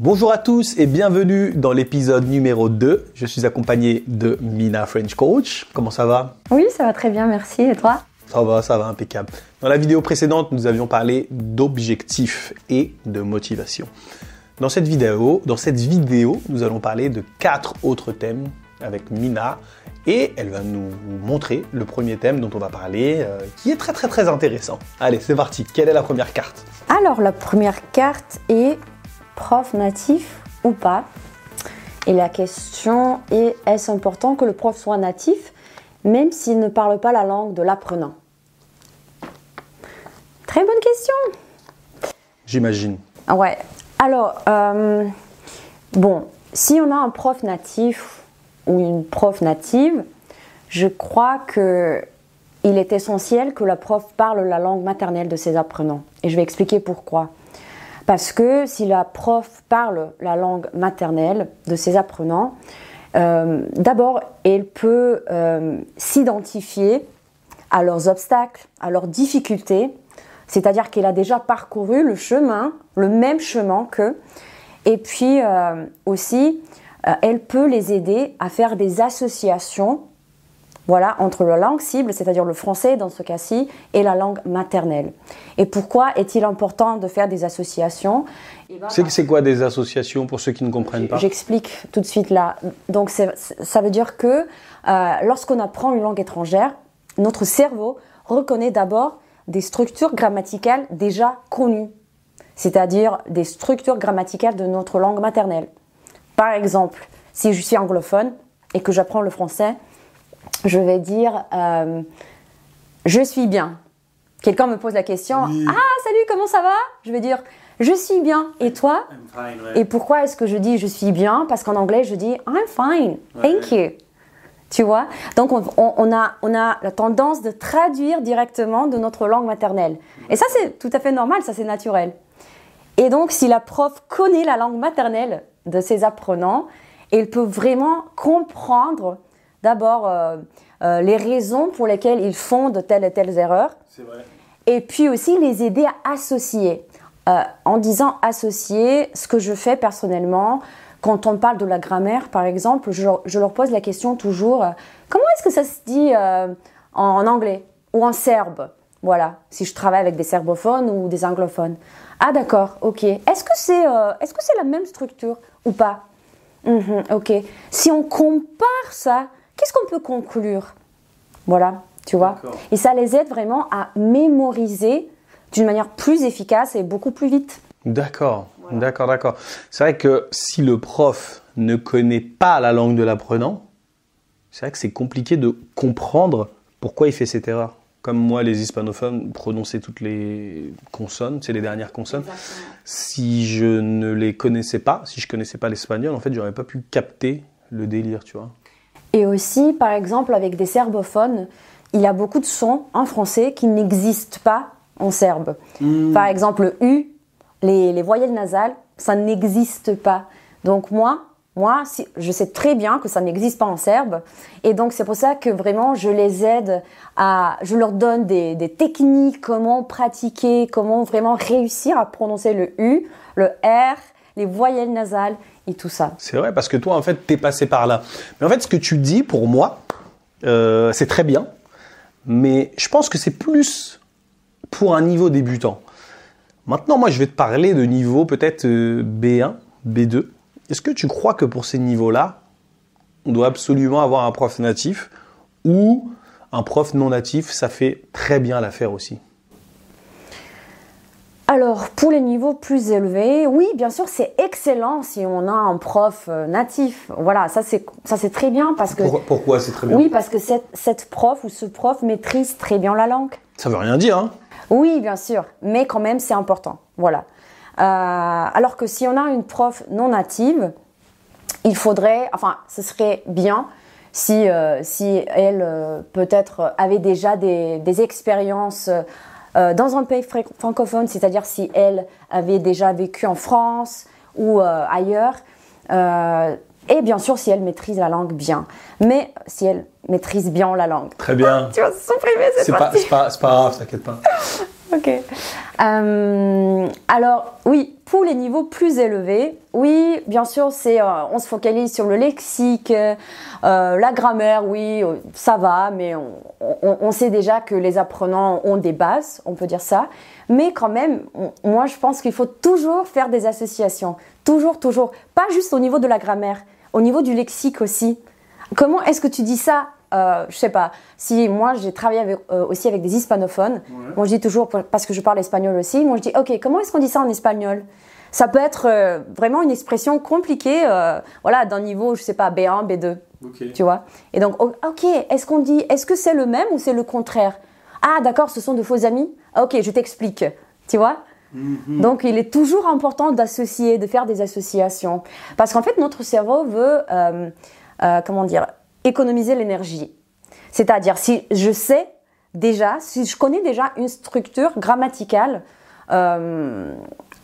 Bonjour à tous et bienvenue dans l'épisode numéro 2. Je suis accompagné de Mina French Coach. Comment ça va? Oui, ça va très bien, merci. Et toi? Ça va, ça va, impeccable. Dans la vidéo précédente, nous avions parlé d'objectifs et de motivation. Dans cette vidéo, dans cette vidéo, nous allons parler de quatre autres thèmes avec Mina et elle va nous montrer le premier thème dont on va parler euh, qui est très très très intéressant. Allez, c'est parti. Quelle est la première carte? Alors, la première carte est prof natif ou pas Et la question est est-ce important que le prof soit natif même s'il ne parle pas la langue de l'apprenant? Très bonne question. J'imagine. Ouais. Alors, euh, bon, si on a un prof natif ou une prof native, je crois que il est essentiel que la prof parle la langue maternelle de ses apprenants. Et je vais expliquer pourquoi. Parce que si la prof parle la langue maternelle de ses apprenants, euh, d'abord, elle peut euh, s'identifier à leurs obstacles, à leurs difficultés, c'est-à-dire qu'elle a déjà parcouru le chemin, le même chemin qu'eux, et puis euh, aussi, elle peut les aider à faire des associations voilà, entre la langue cible, c'est-à-dire le français dans ce cas-ci, et la langue maternelle. Et pourquoi est-il important de faire des associations C'est quoi des associations pour ceux qui ne comprennent pas? J'explique tout de suite là. Donc ça veut dire que euh, lorsqu'on apprend une langue étrangère, notre cerveau reconnaît d'abord des structures grammaticales déjà connues, c'est-à-dire des structures grammaticales de notre langue maternelle. Par exemple, si je suis anglophone et que j'apprends le français, je vais dire euh, je suis bien. Quelqu'un me pose la question Ah, salut, comment ça va? Je vais dire je suis bien. Et toi Et pourquoi est-ce que je dis je suis bien Parce qu'en anglais, je dis I'm fine, thank you. Tu vois? Donc, on, a, on a la tendance de traduire directement de notre langue maternelle. Et ça, c'est tout à fait normal, ça, c'est naturel. Et donc, si la prof connaît la langue maternelle de ses apprenants, elle peut vraiment comprendre d'abord euh, euh, les raisons pour lesquelles ils font de telles et telles erreurs. Vrai. Et puis aussi les aider à associer. Euh, en disant associer, ce que je fais personnellement, quand on parle de la grammaire, par exemple, je, je leur pose la question toujours comment est-ce que ça se dit en, en, anglais ou en serbe? Voilà, si je travaille avec des serbophones ou des anglophones. Ah d'accord, ok. Est-ce que c'est que c'est la même structure ou pas? Mhm, Ok. Si on compare ça, qu'est-ce qu'on peut conclure? Voilà, tu vois. Et ça les aide vraiment à mémoriser d'une manière plus efficace et beaucoup plus vite. D'accord, d'accord, d'accord. C'est vrai que si le prof ne connaît pas la langue de l'apprenant, c'est vrai que c'est compliqué de comprendre pourquoi il fait cette erreur. Comme moi, les hispanophones prononçaient toutes les consonnes, c'est les dernières consonnes. Si je ne les connaissais pas, si je connaissais pas l'espagnol, en fait, j'aurais pas pu capter le délire, tu vois. Et aussi, par exemple, avec des serbophones, il y a beaucoup de sons en français qui n'existent pas en serbe. Hmm. Par exemple, le U, les, les voyelles nasales, ça n'existe pas. Donc moi, moi, si, je sais très bien que ça n'existe pas en serbe. Et donc, c'est pour ça que vraiment, je les aide à, je leur donne des, des, techniques, comment pratiquer, comment vraiment réussir à prononcer le U, le R, les voyelles nasales et tout ça. C'est vrai, parce que toi, en fait, t'es passé par là. Mais en fait, ce que tu dis, pour moi, euh, c'est très bien. Mais je pense que c'est plus pour un niveau débutant. Maintenant, moi, je vais te parler de niveau peut-être euh, B1, B2. Est-ce que tu crois que pour ces niveaux-là, on doit absolument avoir un prof natif ou un prof non natif, ça fait très bien l'affaire aussi? Alors, pour les niveaux plus élevés, oui, bien sûr, c'est excellent si on a un prof natif. Voilà, ça c'est ça c'est très bien parce que. Pourquoi, c'est très bien Oui, parce que cette, cette prof ou ce prof maîtrise très bien la langue. Ça veut rien dire, hein Oui, bien sûr, mais quand même c'est important. Voilà. Euh, alors que si on a une prof non native, il faudrait, enfin, ce serait bien si, euh, si elle euh, peut-être avait déjà des, des expériences euh, dans un pays francophone, c'est-à-dire si elle avait déjà vécu en France ou euh, ailleurs. Euh, et bien sûr, si elle maîtrise la langue bien. Mais si elle maîtrise bien la langue. Très bien. tu vas supprimer cette C'est pas, pas, c'est pas grave, t'inquiète pas. Ok. Euh, alors, oui, pour les niveaux plus élevés, oui, bien sûr, c'est, euh, on se focalise sur le lexique, euh, la grammaire, oui, ça va, mais on, on, sait déjà que les apprenants ont des bases, on peut dire ça. Mais quand même, moi, je pense qu'il faut toujours faire des associations. Toujours, toujours. Pas juste au niveau de la grammaire, au niveau du lexique aussi. Comment est-ce que tu dis ça euh, je sais pas, si moi j'ai travaillé euh, aussi avec des hispanophones, moi je dis toujours, parce que je parle espagnol aussi, moi je dis, ok, comment est-ce qu'on dit ça en espagnol? Ça peut être euh, vraiment une expression compliquée, euh, voilà, d'un niveau, je sais pas, B1, B2, tu vois? Et donc, ok, est-ce qu'on dit, est-ce que c'est le même ou c'est le contraire? Ah, d'accord, ce sont de faux amis? Ok, je t'explique, tu vois? Mhm. Donc, il est toujours important d'associer, de faire des associations. Parce qu'en fait, notre cerveau veut, comment dire, économiser l'énergie. C'est-à-dire, si je sais déjà, si je connais déjà une structure grammaticale euh,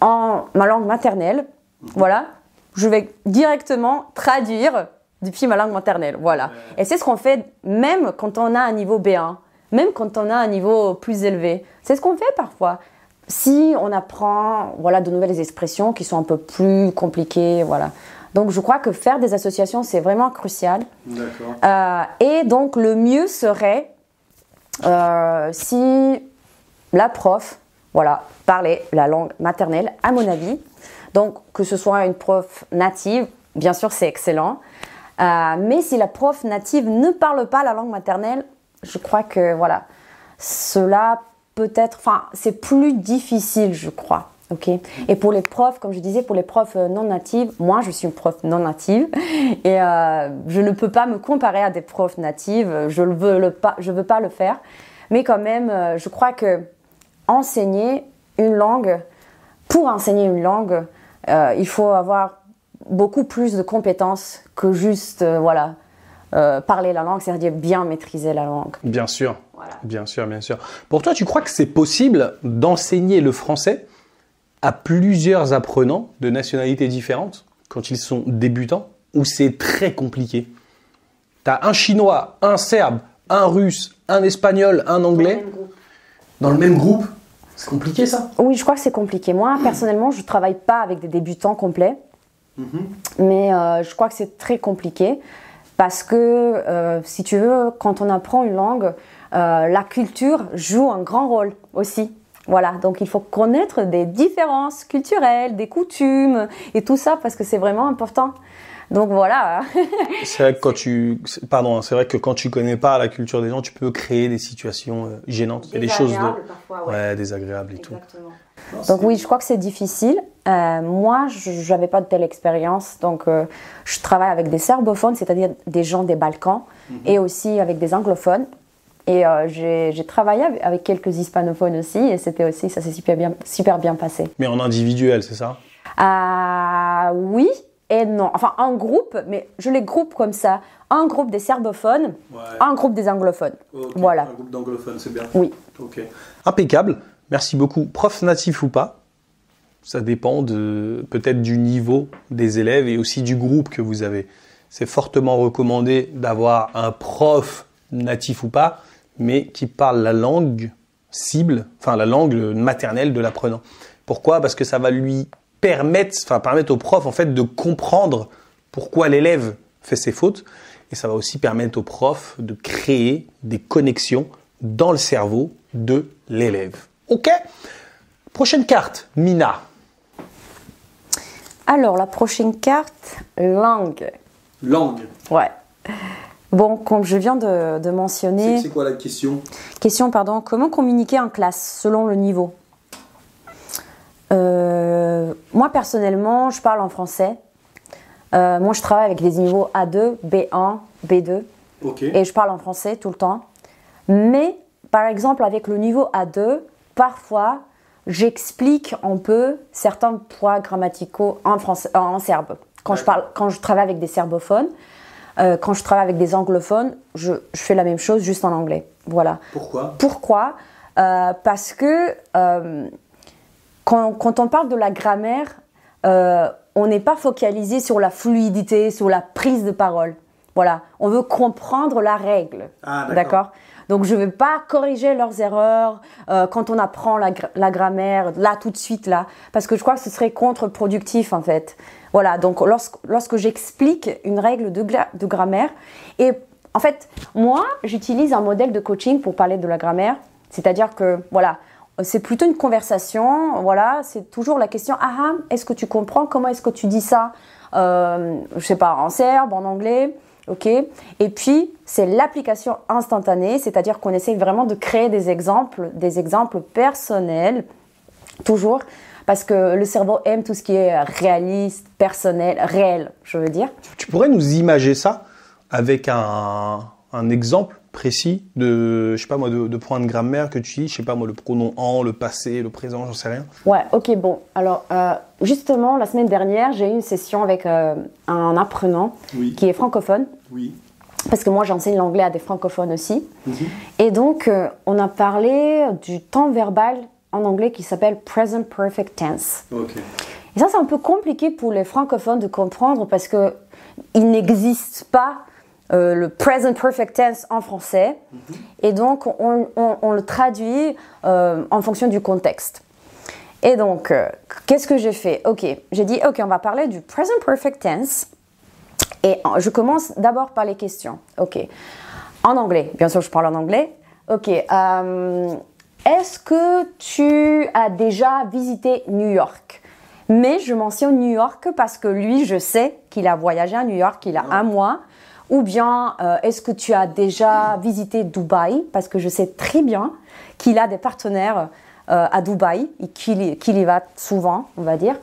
en ma langue maternelle, voilà, je vais directement traduire depuis ma langue maternelle. Voilà. Et c'est ce qu'on fait même quand on a un niveau B1, même quand on a un niveau plus élevé. C'est ce qu'on fait parfois. Si on apprend voilà, de nouvelles expressions qui sont un peu plus compliquées, voilà. Donc je crois que faire des associations, c'est vraiment crucial. Euh, et donc le mieux serait euh, si la prof, voilà, parlait la langue maternelle, à mon avis. Donc que ce soit une prof native, bien sûr c'est excellent. Euh, mais si la prof native ne parle pas la langue maternelle, je crois que voilà, cela peut être, enfin c'est plus difficile, je crois. Ok. Et pour les profs, comme je disais, pour les profs euh, non natives, moi je suis une prof non native et euh, je ne peux pas me comparer à des profs natives. Je ne veux, le pas, je veux pas le faire. Mais quand même, euh, je crois que enseigner une langue, pour enseigner une langue, il faut avoir beaucoup plus de compétences que juste, voilà, parler la langue, c'est-à-dire bien maîtriser la langue. Bien sûr. Bien sûr, bien sûr. Pour toi, tu crois que c'est possible d'enseigner le français à plusieurs apprenants de nationalités différentes quand ils sont débutants ou c'est très compliqué? Tu as un chinois, un serbe, un russe, un espagnol, un anglais? Dans le même groupe. C'est compliqué ça? Oui, je crois que c'est compliqué. Moi, personnellement, je ne travaille pas avec des débutants complets, mhm. mais euh, je crois que c'est très compliqué parce que, euh, si tu veux, quand on apprend une langue, euh, la culture joue un grand rôle aussi. Voilà, donc il faut connaître des différences culturelles, des coutumes et tout ça parce que c'est vraiment important. Donc voilà. c'est vrai que quand tu, pardon, c'est vrai que quand tu connais pas la culture des gens, tu peux créer des situations euh, gênantes, et des choses de, parfois, ouais. désagréables et tout. Donc oui, je crois que c'est difficile. Euh, moi, je n'avais pas de telle expérience, donc euh, je travaille avec des serbophones, c'est-à-dire des gens des Balkans, mhm. et aussi avec des anglophones. Et euh, j'ai travaillé avec quelques hispanophones aussi, et c'était aussi, ça s'est super bien, super bien passé. Mais en individuel, c'est ça? Euh, Oui et non. Enfin, en groupe, mais je les groupe comme ça. Un groupe des serbophones, un groupe des anglophones. Voilà. Un groupe d'anglophones, c'est bien. Oui. Ok. Impeccable. Merci beaucoup. Prof natif ou pas ça dépend de peut-être du niveau des élèves et aussi du groupe que vous avez. C'est fortement recommandé d'avoir un prof natif ou pas, mais qui parle la langue cible, enfin la langue maternelle de l'apprenant. Pourquoi? Parce que ça va lui permettre, enfin permettre au prof en fait de comprendre pourquoi l'élève fait ses fautes, et ça va aussi permettre au prof de créer des connexions dans le cerveau de l'élève. Ok? Prochaine carte, Mina. Alors la prochaine carte, langue. Langue. Ouais. Bon, comme je viens de, mentionner. C'est quoi la question? Question, pardon. Comment communiquer en classe selon le niveau? Euh, Moi, personnellement, je parle en français. Euh, moi, je travaille avec des niveaux A2, B1, B2. Et je parle en français tout le temps. Mais, par exemple, avec le niveau A2, parfois, j'explique un peu certains poids grammaticaux en, français, en serbe. Quand je, parle, quand je travaille avec des serbophones, euh, quand je travaille avec des anglophones, je, fais la même chose juste en anglais. Voilà. Pourquoi? Pourquoi? Euh, Parce que euh, quand, on parle de la grammaire, on n'est pas focalisé sur la fluidité, sur la prise de parole. Voilà. On veut comprendre la règle. Ah, d'accord. Donc je ne vais pas corriger leurs erreurs euh, quand on apprend la, gra- la grammaire là tout de suite là, parce que je crois que ce serait contre-productif en fait. Voilà, donc lorsque, lorsque j'explique une règle de, de grammaire, et en fait, moi, j'utilise un modèle de coaching pour parler de la grammaire, c'est-à-dire que, voilà, c'est plutôt une conversation, voilà, c'est toujours la question, ah, ah, est-ce que tu comprends, comment est-ce que tu dis ça, euh, je sais pas, en serbe, en anglais, ok, et puis c'est l'application instantanée, c'est-à-dire qu'on essaye vraiment de créer des exemples, des exemples personnels, toujours, parce que le cerveau aime tout ce qui est réaliste, personnel, réel, je veux dire. Tu pourrais nous imager ça avec un exemple précis de, je sais pas moi, de, de points de grammaire que tu dis, je sais pas moi, le pronom en, le passé, le présent, j'en sais rien. Ouais, ok, bon. Alors, euh, justement, la semaine dernière, j'ai eu une session avec euh, un apprenant Oui. qui est francophone, Oui. parce que moi, j'enseigne l'anglais à des francophones aussi. Et donc, euh, on a parlé du temps verbal en anglais qui s'appelle present perfect tense. Ok. Et ça, c'est un peu compliqué pour les francophones de comprendre parce que il n'existe pas euh, le present perfect tense en français. Et donc, on, on- on le traduit euh, en fonction du contexte. Et donc, euh, qu'est-ce que j'ai fait Ok, j'ai dit, ok, on va parler du present perfect tense. Et je commence d'abord par les questions. Ok. En anglais, bien sûr, je parle en anglais. Ok. Est-ce que tu as déjà visité New York? Mais je mentionne New York parce que lui, je sais qu'il a voyagé à New York, il a un mois. Ou bien, euh, est-ce que tu as déjà visité Dubaï? Parce que je sais très bien qu'il a des partenaires euh, à Dubaï et qu'il y, va souvent, on va dire.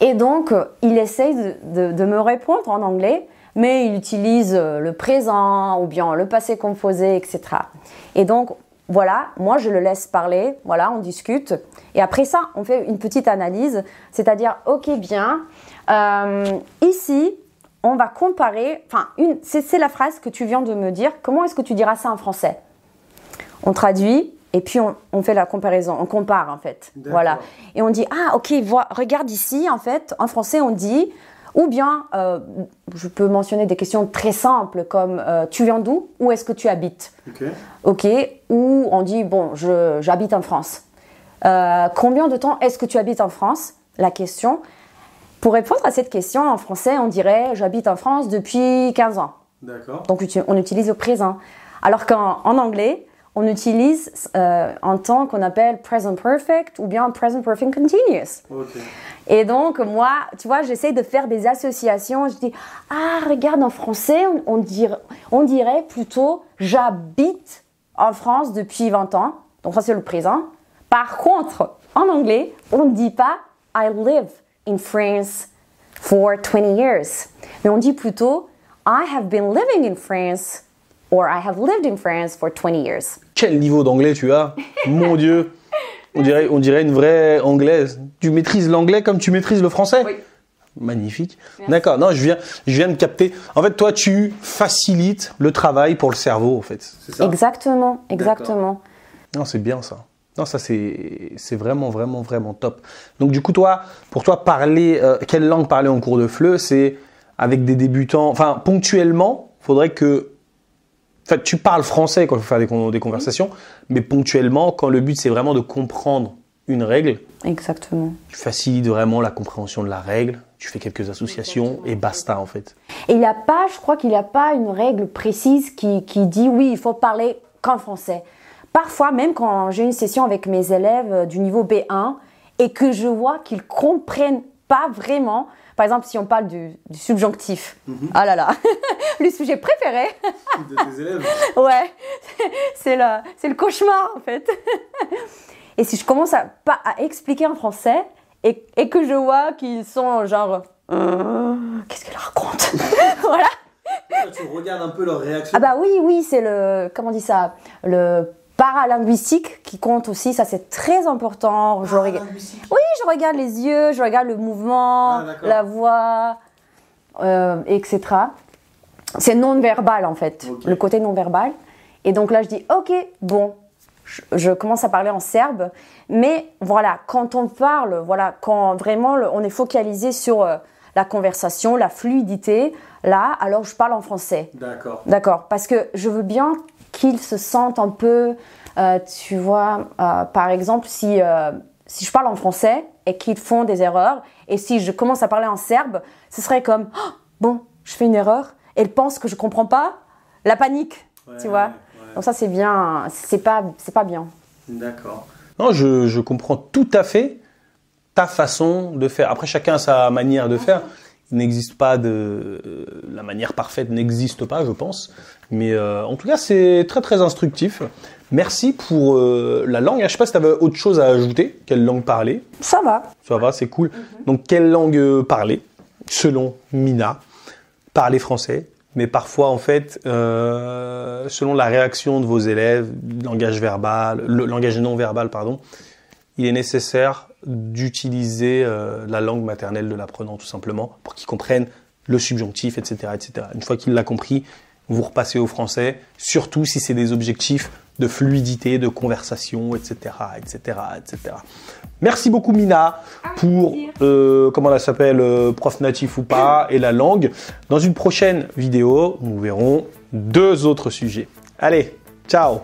Et donc, euh, il essaye de, me répondre en anglais, mais il utilise le présent ou bien le passé composé, etc. Et donc, voilà, moi je le laisse parler, voilà, on discute. Et après ça, on fait une petite analyse, c'est-à-dire, ok, bien, ici, on va comparer, enfin, c'est la phrase que tu viens de me dire, comment est-ce que tu diras ça en français? On traduit et puis on, on fait la comparaison, on compare en fait. Voilà. Et on dit ah ok vois, regarde ici en fait en français on dit ou bien euh, je peux mentionner des questions très simples comme euh, tu viens d'où? Où est-ce que tu habites? Ok. Ou on dit bon j'habite en France. Euh, combien de temps est-ce que tu habites en France? La question. Pour répondre à cette question en français, on dirait j'habite en France depuis 15 ans. D'accord. Donc on utilise le présent. Alors qu'en en anglais, on utilise euh, un temps qu'on appelle present perfect ou bien present perfect continuous. Ok. Et donc moi, tu vois, j'essaie de faire des associations. Je dis ah regarde en français, on, on dirait, on dirait plutôt j'habite en France depuis 20 ans. Donc ça c'est le présent. Par contre, en anglais, on ne dit pas I live in France for 20 years. Mais on dit plutôt I have been living in France or I have lived in France for 20 years. Quel niveau d'anglais tu as? Mon Dieu on dirait, on dirait une vraie anglaise. Tu maîtrises l'anglais comme tu maîtrises le français? Oui. Magnifique. D'accord. Non, je viens, je viens de capter. En fait, toi, tu facilites le travail pour le cerveau, en fait. C'est ça? Exactement, exactement. Non, c'est bien ça. Non, ça c'est vraiment vraiment vraiment top. Donc du coup toi, pour toi parler euh, quelle langue parler en cours de FLE, c'est avec des débutants, enfin ponctuellement, faudrait que en fait, tu parles français quand il faut faire des, des conversations, mais ponctuellement quand le but c'est vraiment de comprendre une règle, Exactement. tu facilites vraiment la compréhension de la règle, tu fais quelques associations et basta en fait. Et il n'y a pas, je crois qu'il n'y a pas une règle précise qui, qui dit oui, il faut parler qu'en français. Parfois, même quand j'ai une session avec mes élèves euh, du niveau B1 et que je vois qu'ils comprennent pas vraiment, par exemple, si on parle du, du subjonctif, ah là là, le sujet préféré, De tes élèves ouais, c'est le, c'est le cauchemar en fait. Et si je commence à, pas, à expliquer en français et, et que je vois qu'ils sont genre, Euh, qu'est-ce qu'elle raconte? Voilà. Tu regardes un peu leur réaction. Ah bah oui, oui, c'est le, comment on dit ça, le paralinguistique qui compte aussi, ça c'est très important. Je regarde- oui, je regarde les yeux, je regarde le mouvement, Ah, la voix, euh, etc. C'est non-verbal en fait, le côté non-verbal. Et donc là, je dis, ok, bon, je, je commence à parler en serbe, mais voilà, quand on parle, voilà, quand vraiment on est focalisé sur euh, la conversation, la fluidité, là, alors je parle en français. D'accord. D'accord, parce que je veux bien qu'ils se sentent un peu, euh, tu vois, euh, par exemple, si, euh, si je parle en français et qu'ils font des erreurs, et si je commence à parler en serbe, ce serait comme, Oh, bon, je fais une erreur, et ils pensent que je comprends pas, la panique, tu vois. Donc ça, c'est bien, c'est pas, c'est pas bien. D'accord. Non, je, je comprends tout à fait ta façon de faire. Après, chacun a sa manière de faire. N'existe pas de euh, la manière parfaite n'existe pas, je pense. Mais euh, en tout cas, c'est très très instructif. Merci pour euh, la langue. Je sais pas si tu avais autre chose à ajouter. Quelle langue parler? Ça va. Ça va, c'est cool. Donc, quelle langue parler? Selon Mina, parler français. Mais parfois, en fait, euh, selon la réaction de vos élèves, langage verbal, le langage non verbal, pardon, il est nécessaire d'utiliser euh, la langue maternelle de l'apprenant, tout simplement, pour qu'il comprenne le subjonctif, etc., etc. Une fois qu'il l'a compris, vous repassez au français, surtout si c'est des objectifs de fluidité, de conversation, etc., etc., etc. Merci beaucoup Mina pour euh, comment elle s'appelle, euh, prof natif ou pas, et la langue. Dans une prochaine vidéo, nous verrons deux autres sujets. Allez, ciao